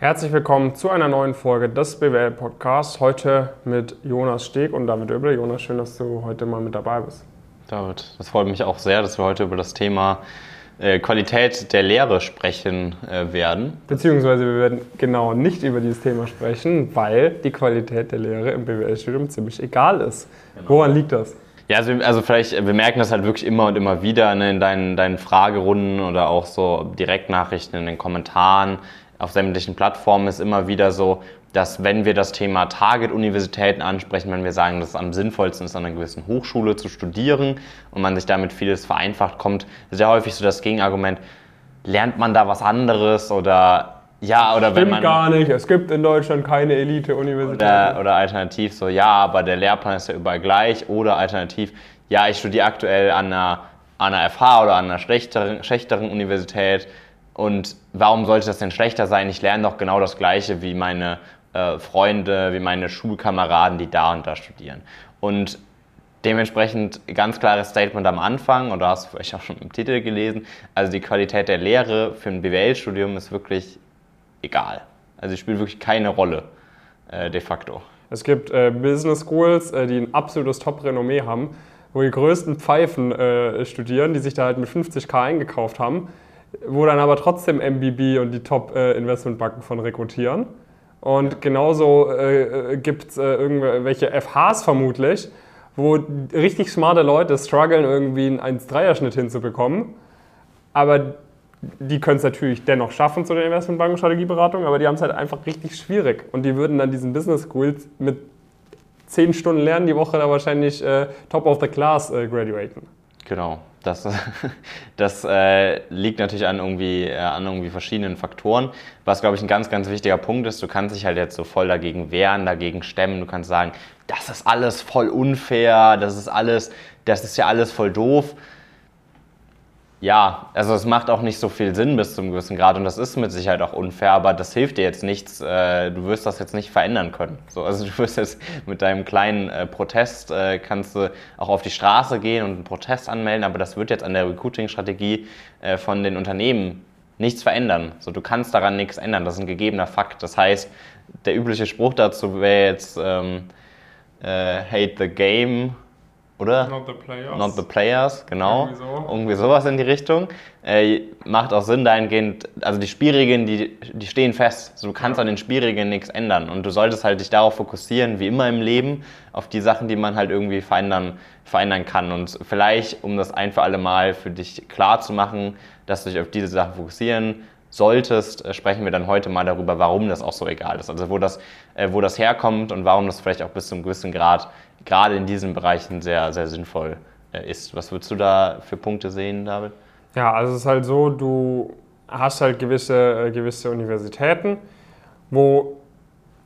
Herzlich willkommen zu einer neuen Folge des BWL Podcasts. Heute mit Jonas Steg und David Oeble. Jonas, schön, dass du heute mal mit dabei bist. David, das freut mich auch sehr, dass wir heute über das Thema äh, Qualität der Lehre sprechen äh, werden. Beziehungsweise wir werden genau nicht über dieses Thema sprechen, weil die Qualität der Lehre im BWL-Studium ziemlich egal ist. Genau. Woran liegt das? Ja, also, also, vielleicht, wir merken das halt wirklich immer und immer wieder ne, in deinen, deinen Fragerunden oder auch so Direktnachrichten in den Kommentaren auf sämtlichen Plattformen ist immer wieder so, dass wenn wir das Thema Target-Universitäten ansprechen, wenn wir sagen, dass es am sinnvollsten ist, an einer gewissen Hochschule zu studieren und man sich damit vieles vereinfacht, kommt sehr häufig so das Gegenargument, lernt man da was anderes oder ja, oder Stimmt wenn man. gar nicht, es gibt in Deutschland keine Elite-Universitäten. Oder, oder alternativ so, ja, aber der Lehrplan ist ja überall gleich. Oder alternativ, ja, ich studiere aktuell an einer, an einer FH oder an einer schlechteren, schlechteren Universität und warum sollte das denn schlechter sein? Ich lerne doch genau das Gleiche wie meine äh, Freunde, wie meine Schulkameraden, die da und da studieren. Und dementsprechend ganz klares Statement am Anfang, und da hast du vielleicht auch schon im Titel gelesen, also die Qualität der Lehre für ein BWL-Studium ist wirklich egal. Also sie spielt wirklich keine Rolle äh, de facto. Es gibt äh, Business Schools, äh, die ein absolutes Top-Renommee haben, wo die größten Pfeifen äh, studieren, die sich da halt mit 50k eingekauft haben wo dann aber trotzdem MBB und die Top-Investmentbanken von rekrutieren. Und genauso äh, gibt es äh, irgendwelche FHs vermutlich, wo richtig smarte Leute strugglen, irgendwie einen 1-3er-Schnitt hinzubekommen. Aber die können es natürlich dennoch schaffen zu der Investmentbanken Strategieberatung, aber die haben es halt einfach richtig schwierig. Und die würden dann diesen Business Schools mit 10 Stunden Lernen die Woche da wahrscheinlich äh, top of the class äh, graduaten. Genau. Das, das äh, liegt natürlich an irgendwie, äh, an irgendwie verschiedenen Faktoren. Was, glaube ich, ein ganz, ganz wichtiger Punkt ist, du kannst dich halt jetzt so voll dagegen wehren, dagegen stemmen. Du kannst sagen, das ist alles voll unfair, das ist alles, das ist ja alles voll doof ja, also es macht auch nicht so viel Sinn bis zum gewissen Grad und das ist mit Sicherheit auch unfair, aber das hilft dir jetzt nichts. Äh, du wirst das jetzt nicht verändern können. So, also du wirst jetzt mit deinem kleinen äh, Protest äh, kannst du auch auf die Straße gehen und einen Protest anmelden, aber das wird jetzt an der Recruiting-Strategie äh, von den Unternehmen nichts verändern. So, du kannst daran nichts ändern. Das ist ein gegebener Fakt. Das heißt, der übliche Spruch dazu wäre jetzt ähm, äh, Hate the Game oder? Not the Players. Not the Players, genau. Irgendwie, so. Irgendwie sowas in die Richtung. Äh, macht auch Sinn dahingehend, also die Spielregeln, die, die stehen fest. Also du kannst ja. an den Spielregeln nichts ändern. Und du solltest halt dich darauf fokussieren, wie immer im Leben, auf die Sachen, die man halt irgendwie verändern, verändern kann. Und vielleicht, um das ein für alle Mal für dich klar zu machen, dass du dich auf diese Sachen fokussieren solltest, äh, sprechen wir dann heute mal darüber, warum das auch so egal ist. Also wo das, äh, wo das herkommt und warum das vielleicht auch bis zu einem gewissen Grad gerade in diesen Bereichen sehr, sehr sinnvoll äh, ist. Was würdest du da für Punkte sehen, David? Ja, also es ist halt so, du hast halt gewisse, gewisse Universitäten, wo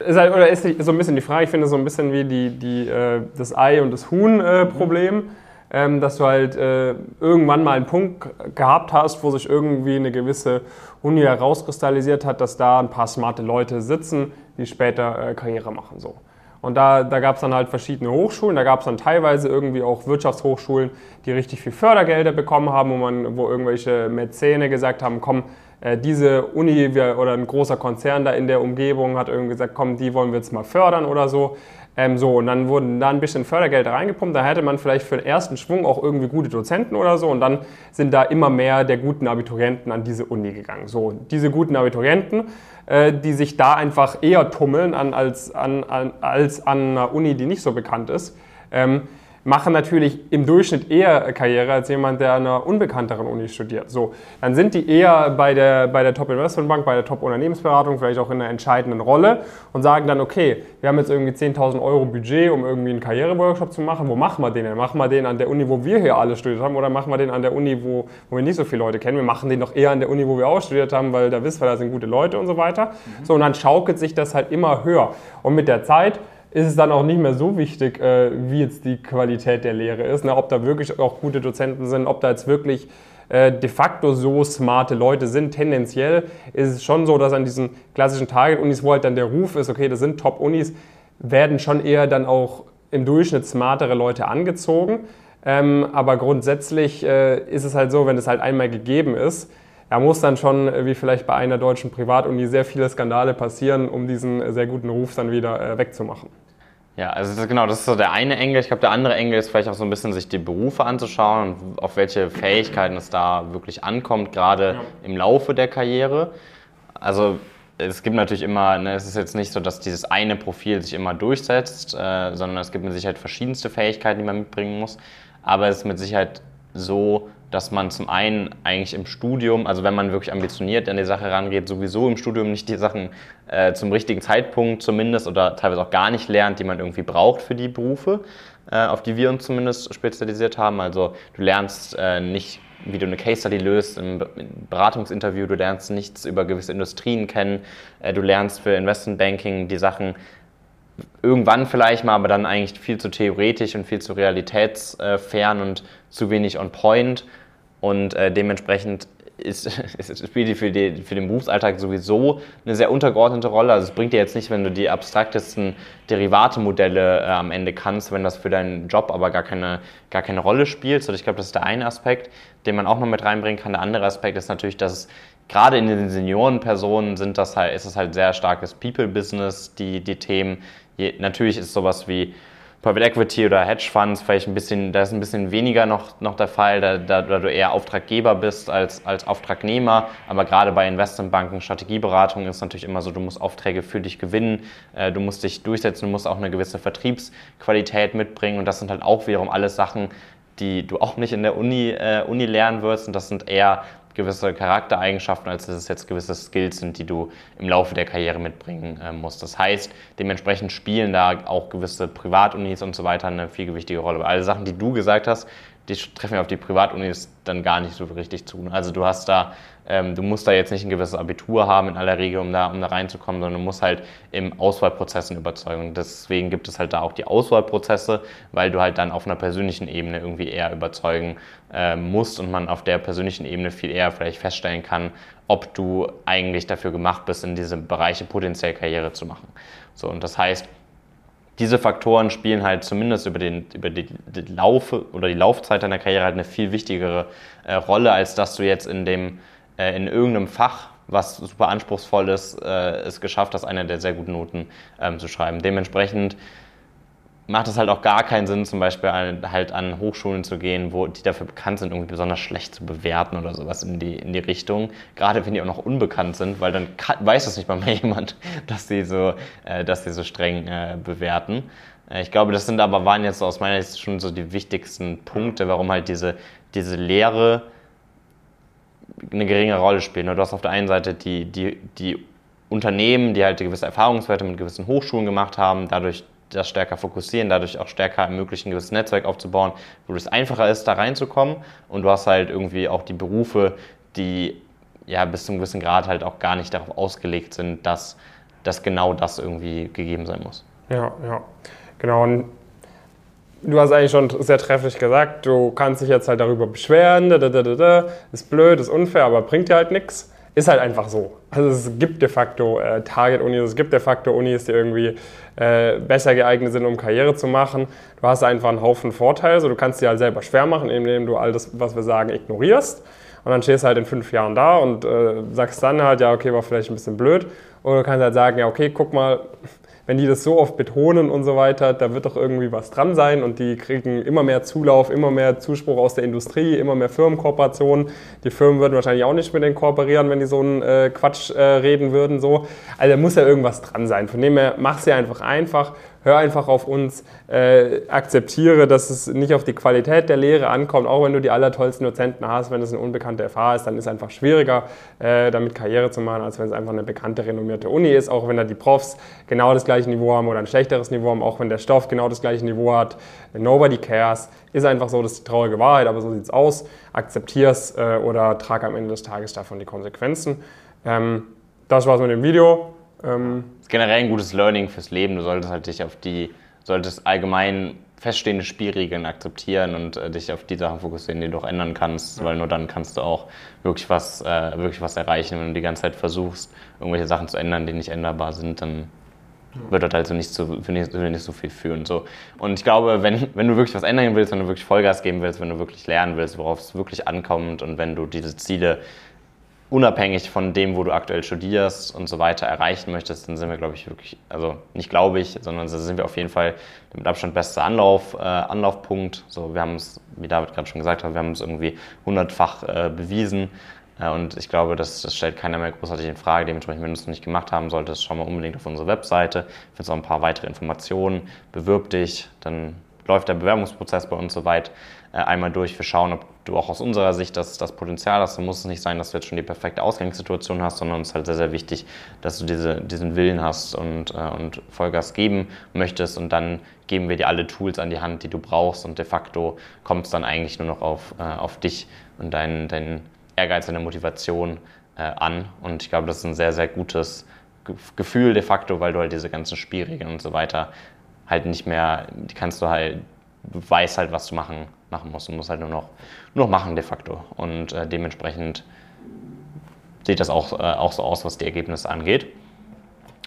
ist halt, oder ist so ein bisschen die Frage, ich finde so ein bisschen wie die, die, das Ei und das Huhn-Problem. Ähm, dass du halt äh, irgendwann mal einen Punkt gehabt hast, wo sich irgendwie eine gewisse Uni herauskristallisiert hat, dass da ein paar smarte Leute sitzen, die später äh, Karriere machen. So. Und da, da gab es dann halt verschiedene Hochschulen. Da gab es dann teilweise irgendwie auch Wirtschaftshochschulen, die richtig viel Fördergelder bekommen haben, wo, man, wo irgendwelche Mäzene gesagt haben, komm, äh, diese Uni oder ein großer Konzern da in der Umgebung hat irgendwie gesagt, komm, die wollen wir jetzt mal fördern oder so. Ähm, so, und dann wurden da ein bisschen Fördergeld reingepumpt. Da hätte man vielleicht für den ersten Schwung auch irgendwie gute Dozenten oder so. Und dann sind da immer mehr der guten Abiturienten an diese Uni gegangen. So, diese guten Abiturienten, äh, die sich da einfach eher tummeln an, als, an, an, als an einer Uni, die nicht so bekannt ist. Ähm, machen natürlich im Durchschnitt eher Karriere als jemand, der an einer unbekannteren Uni studiert. So, dann sind die eher bei der, bei der Top Investment Bank, bei der Top Unternehmensberatung, vielleicht auch in einer entscheidenden Rolle und sagen dann, okay, wir haben jetzt irgendwie 10.000 Euro Budget, um irgendwie einen Karriereworkshop zu machen. Wo machen wir den denn? Machen wir den an der Uni, wo wir hier alle studiert haben oder machen wir den an der Uni, wo, wo wir nicht so viele Leute kennen? Wir machen den doch eher an der Uni, wo wir auch studiert haben, weil da wissen wir, da sind gute Leute und so weiter. Mhm. So, und dann schaukelt sich das halt immer höher. Und mit der Zeit ist es dann auch nicht mehr so wichtig, äh, wie jetzt die Qualität der Lehre ist, ne? ob da wirklich auch gute Dozenten sind, ob da jetzt wirklich äh, de facto so smarte Leute sind. Tendenziell ist es schon so, dass an diesen klassischen Target-Unis, wo halt dann der Ruf ist, okay, das sind Top-Unis, werden schon eher dann auch im Durchschnitt smartere Leute angezogen. Ähm, aber grundsätzlich äh, ist es halt so, wenn es halt einmal gegeben ist, da muss dann schon, äh, wie vielleicht bei einer deutschen Privatuni, sehr viele Skandale passieren, um diesen sehr guten Ruf dann wieder äh, wegzumachen. Ja, also das, genau, das ist so der eine Engel. Ich glaube, der andere Engel ist vielleicht auch so ein bisschen, sich die Berufe anzuschauen und auf welche Fähigkeiten es da wirklich ankommt, gerade ja. im Laufe der Karriere. Also es gibt natürlich immer, ne, es ist jetzt nicht so, dass dieses eine Profil sich immer durchsetzt, äh, sondern es gibt mit Sicherheit verschiedenste Fähigkeiten, die man mitbringen muss. Aber es ist mit Sicherheit so, dass man zum einen eigentlich im Studium, also wenn man wirklich ambitioniert an die Sache rangeht, sowieso im Studium nicht die Sachen äh, zum richtigen Zeitpunkt zumindest oder teilweise auch gar nicht lernt, die man irgendwie braucht für die Berufe, äh, auf die wir uns zumindest spezialisiert haben. Also du lernst äh, nicht wie du eine Case Study löst im Beratungsinterview, du lernst nichts über gewisse Industrien kennen, äh, du lernst für Investment Banking die Sachen irgendwann vielleicht mal, aber dann eigentlich viel zu theoretisch und viel zu realitätsfern und zu wenig on point. Und äh, dementsprechend ist, ist, spielt die für, die für den Berufsalltag sowieso eine sehr untergeordnete Rolle. Also es bringt dir jetzt nicht, wenn du die abstraktesten Derivate-Modelle äh, am Ende kannst, wenn das für deinen Job aber gar keine, gar keine Rolle spielt. Also ich glaube, das ist der eine Aspekt, den man auch noch mit reinbringen kann. Der andere Aspekt ist natürlich, dass es gerade in den Seniorenpersonen sind das halt, ist es halt sehr starkes People-Business, die, die Themen. Je, natürlich ist sowas wie Private Equity oder Hedge Funds vielleicht ein bisschen, da ist ein bisschen weniger noch, noch der Fall, da, da, da du eher Auftraggeber bist als, als Auftragnehmer. Aber gerade bei Investmentbanken, Strategieberatung ist natürlich immer so, du musst Aufträge für dich gewinnen, äh, du musst dich durchsetzen, du musst auch eine gewisse Vertriebsqualität mitbringen. Und das sind halt auch wiederum alles Sachen, die du auch nicht in der Uni, äh, Uni lernen wirst. Und das sind eher gewisse Charaktereigenschaften, als dass es jetzt gewisse Skills sind, die du im Laufe der Karriere mitbringen äh, musst. Das heißt, dementsprechend spielen da auch gewisse Privatunis und so weiter eine viel gewichtige Rolle. Alle Sachen, die du gesagt hast, die treffen auf die Privatunis dann gar nicht so richtig zu. Also du hast da ähm, du musst da jetzt nicht ein gewisses Abitur haben in aller Regel, um da, um da reinzukommen, sondern du musst halt im Auswahlprozessen überzeugen. Deswegen gibt es halt da auch die Auswahlprozesse, weil du halt dann auf einer persönlichen Ebene irgendwie eher überzeugen äh, musst und man auf der persönlichen Ebene viel eher vielleicht feststellen kann, ob du eigentlich dafür gemacht bist, in diese Bereiche potenziell Karriere zu machen. So, und das heißt, diese Faktoren spielen halt zumindest über, den, über die, die Laufe oder die Laufzeit deiner Karriere halt eine viel wichtigere äh, Rolle, als dass du jetzt in dem äh, in irgendeinem Fach, was super anspruchsvoll ist, äh, es geschafft hast, eine der sehr guten Noten ähm, zu schreiben. Dementsprechend macht es halt auch gar keinen Sinn, zum Beispiel halt an Hochschulen zu gehen, wo die dafür bekannt sind, irgendwie besonders schlecht zu bewerten oder sowas in die, in die Richtung. Gerade wenn die auch noch unbekannt sind, weil dann weiß es nicht mal mehr jemand, dass sie so, äh, dass sie so streng äh, bewerten. Äh, ich glaube, das sind aber waren jetzt aus meiner Sicht schon so die wichtigsten Punkte, warum halt diese, diese Lehre eine geringe Rolle spielen. Du hast auf der einen Seite die, die, die Unternehmen, die halt gewisse Erfahrungswerte mit gewissen Hochschulen gemacht haben, dadurch das stärker fokussieren, dadurch auch stärker ermöglichen, ein gewisses Netzwerk aufzubauen, wo es einfacher ist, da reinzukommen. Und du hast halt irgendwie auch die Berufe, die ja bis zum gewissen Grad halt auch gar nicht darauf ausgelegt sind, dass, dass genau das irgendwie gegeben sein muss. Ja, ja. Genau. Und du hast eigentlich schon sehr trefflich gesagt, du kannst dich jetzt halt darüber beschweren, da, da, da, da, ist blöd, ist unfair, aber bringt dir halt nichts. Ist halt einfach so. Also es gibt de facto äh, Target-Unis, es gibt de facto Unis, die irgendwie äh, besser geeignet sind, um Karriere zu machen. Du hast einfach einen Haufen Vorteile, so du kannst dir halt selber schwer machen, indem du all das, was wir sagen, ignorierst. Und dann stehst du halt in fünf Jahren da und äh, sagst dann halt, ja, okay, war vielleicht ein bisschen blöd. Oder du kannst halt sagen, ja, okay, guck mal, wenn die das so oft betonen und so weiter, da wird doch irgendwie was dran sein und die kriegen immer mehr Zulauf, immer mehr Zuspruch aus der Industrie, immer mehr Firmenkooperationen. Die Firmen würden wahrscheinlich auch nicht mit denen kooperieren, wenn die so einen äh, Quatsch äh, reden würden. So. Also da muss ja irgendwas dran sein. Von dem her, mach sie einfach einfach hör einfach auf uns, äh, akzeptiere, dass es nicht auf die Qualität der Lehre ankommt, auch wenn du die allertollsten Dozenten hast, wenn es eine unbekannte FH ist, dann ist es einfach schwieriger, äh, damit Karriere zu machen, als wenn es einfach eine bekannte, renommierte Uni ist, auch wenn da die Profs genau das gleiche Niveau haben oder ein schlechteres Niveau haben, auch wenn der Stoff genau das gleiche Niveau hat. Nobody cares. Ist einfach so, das ist die traurige Wahrheit, aber so sieht es aus. Akzeptier es äh, oder trag am Ende des Tages davon die Konsequenzen. Ähm, das war's mit dem Video. Ähm, ist generell ein gutes Learning fürs Leben. Du solltest halt dich auf die, solltest allgemein feststehende Spielregeln akzeptieren und äh, dich auf die Sachen fokussieren, die du auch ändern kannst, ja. weil nur dann kannst du auch wirklich was, äh, wirklich was erreichen. Wenn du die ganze Zeit versuchst, irgendwelche Sachen zu ändern, die nicht änderbar sind, dann wird das also nicht so, nicht, nicht so viel führen. So. Und ich glaube, wenn, wenn du wirklich was ändern willst, wenn du wirklich Vollgas geben willst, wenn du wirklich lernen willst, worauf es wirklich ankommt und wenn du diese Ziele unabhängig von dem, wo du aktuell studierst und so weiter erreichen möchtest, dann sind wir, glaube ich, wirklich, also nicht glaube ich, sondern sind wir auf jeden Fall mit Abstand bester Anlauf, äh, Anlaufpunkt. So, wir haben es, wie David gerade schon gesagt hat, wir haben es irgendwie hundertfach äh, bewiesen. Äh, und ich glaube, das, das, stellt keiner mehr großartig in Frage. Dementsprechend, wenn du es noch nicht gemacht haben solltest, schau mal unbedingt auf unsere Webseite. Findest auch ein paar weitere Informationen. Bewirb dich, dann läuft der Bewerbungsprozess bei uns soweit äh, einmal durch. Wir schauen, ob du auch aus unserer Sicht das, das Potenzial hast. Dann muss es nicht sein, dass du jetzt schon die perfekte Ausgangssituation hast, sondern es ist halt sehr, sehr wichtig, dass du diese, diesen Willen hast und, äh, und Vollgas geben möchtest. Und dann geben wir dir alle Tools an die Hand, die du brauchst. Und de facto kommt es dann eigentlich nur noch auf, äh, auf dich und deinen dein Ehrgeiz, deine Motivation an. Und ich glaube, das ist ein sehr, sehr gutes Gefühl de facto, weil du halt diese ganzen Spielregeln und so weiter halt nicht mehr, die kannst du halt, du weißt halt, was du machen, machen musst. Du musst halt nur noch, nur noch machen de facto. Und äh, dementsprechend sieht das auch, äh, auch so aus, was die Ergebnisse angeht.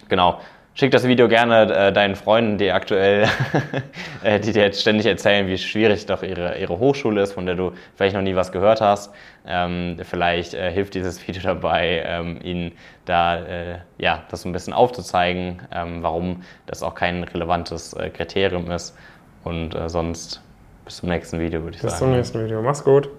Genau. Schick das Video gerne äh, deinen Freunden, die aktuell, äh, die dir jetzt ständig erzählen, wie schwierig doch ihre, ihre Hochschule ist, von der du vielleicht noch nie was gehört hast. Ähm, vielleicht äh, hilft dieses Video dabei, ähm, ihnen da äh, ja, das ein bisschen aufzuzeigen, ähm, warum das auch kein relevantes äh, Kriterium ist. Und äh, sonst bis zum nächsten Video, würde ich bis sagen. Bis zum nächsten Video. Mach's gut.